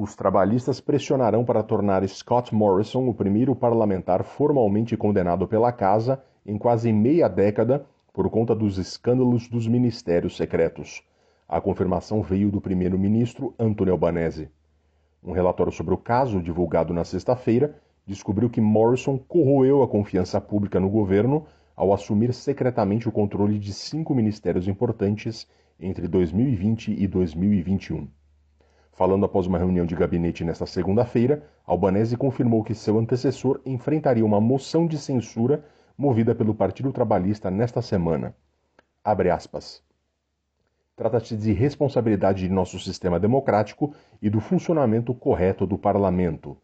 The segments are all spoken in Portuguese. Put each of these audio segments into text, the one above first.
Os trabalhistas pressionarão para tornar Scott Morrison o primeiro parlamentar formalmente condenado pela Casa em quase meia década por conta dos escândalos dos ministérios secretos. A confirmação veio do primeiro-ministro Anthony Albanese. Um relatório sobre o caso, divulgado na sexta-feira, descobriu que Morrison corroeu a confiança pública no governo ao assumir secretamente o controle de cinco ministérios importantes entre 2020 e 2021. Falando após uma reunião de gabinete nesta segunda-feira, Albanese confirmou que seu antecessor enfrentaria uma moção de censura movida pelo Partido Trabalhista nesta semana. Trata-se de responsabilidade de nosso sistema democrático e do funcionamento correto do parlamento.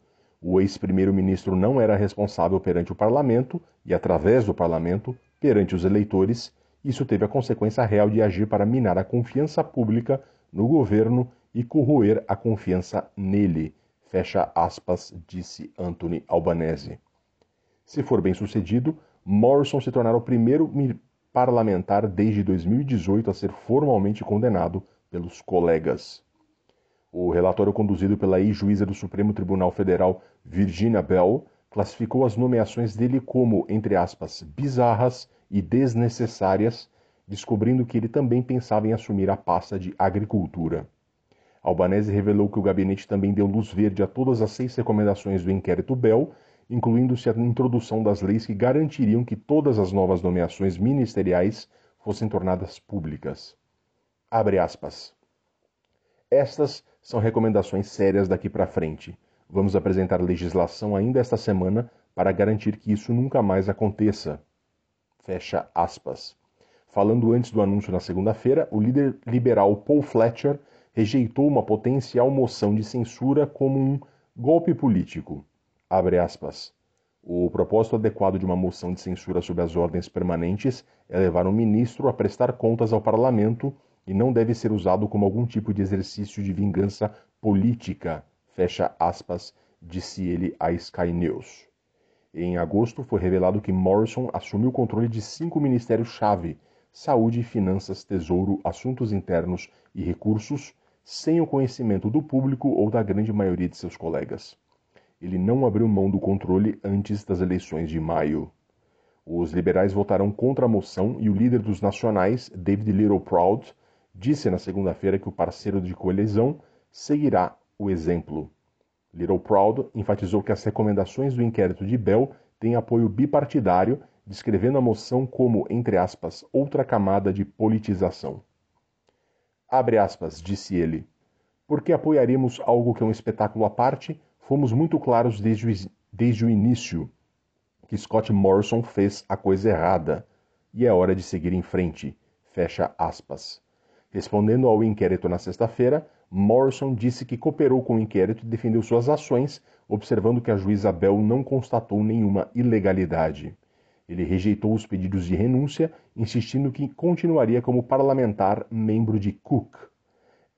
O ex-primeiro-ministro não era responsável perante o parlamento e, através do parlamento, perante os eleitores. Isso teve a consequência real de agir para minar a confiança pública no governo e corroer a confiança nele, fecha aspas, disse Anthony Albanese. Se for bem sucedido, Morrison se tornará o primeiro parlamentar desde 2018 a ser formalmente condenado pelos colegas. O relatório conduzido pela ex-juíza do Supremo Tribunal Federal Virginia Bell classificou as nomeações dele como, entre aspas, bizarras e desnecessárias, descobrindo que ele também pensava em assumir a pasta de agricultura. Albanese revelou que o gabinete também deu luz verde a todas as seis recomendações do inquérito Bell, incluindo-se a introdução das leis que garantiriam que todas as novas nomeações ministeriais fossem tornadas públicas. Abre aspas. Estas são recomendações sérias daqui para frente. Vamos apresentar legislação ainda esta semana para garantir que isso nunca mais aconteça. Fecha aspas. Falando antes do anúncio na segunda-feira, o líder liberal Paul Fletcher rejeitou uma potencial moção de censura como um golpe político. O propósito adequado de uma moção de censura sob as ordens permanentes é levar um ministro a prestar contas ao parlamento e não deve ser usado como algum tipo de exercício de vingança política, fecha aspas, disse ele à Sky News. Em agosto, foi revelado que Morrison assumiu o controle de cinco ministérios-chave: Saúde, Finanças, Tesouro, Assuntos Internos e Recursos, sem o conhecimento do público ou da grande maioria de seus colegas. Ele não abriu mão do controle antes das eleições de maio. Os liberais votaram contra a moção e o líder dos nacionais, David Littleproud, disse na segunda-feira que o parceiro de coalizão seguirá o exemplo. Littleproud enfatizou que as recomendações do inquérito de Bell têm apoio bipartidário, descrevendo a moção como, entre aspas, outra camada de politização. Abre aspas, disse ele. Porque apoiaríamos algo que é um espetáculo à parte, fomos muito claros desde o, desde o início que Scott Morrison fez a coisa errada e é hora de seguir em frente. Fecha aspas. Respondendo ao inquérito na sexta-feira, Morrison disse que cooperou com o inquérito e defendeu suas ações, observando que a juíza Bell não constatou nenhuma ilegalidade. Ele rejeitou os pedidos de renúncia, insistindo que continuaria como parlamentar membro de Cook.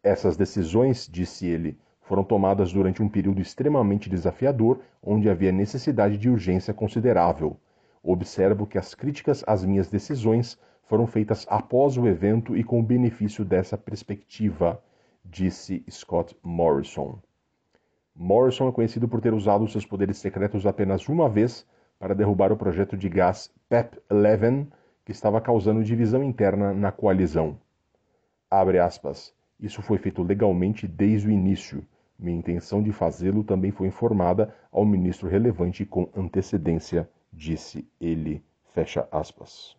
Essas decisões, disse ele, foram tomadas durante um período extremamente desafiador, onde havia necessidade de urgência considerável. Observo que as críticas às minhas decisões foram feitas após o evento e com o benefício dessa perspectiva, disse Scott Morrison. Morrison é conhecido por ter usado seus poderes secretos apenas uma vez para derrubar o projeto de gás PEP-11, que estava causando divisão interna na coalizão. Aspas, Isso foi feito legalmente desde o início. Minha intenção de fazê-lo também foi informada ao ministro relevante com antecedência, disse ele. Fecha aspas.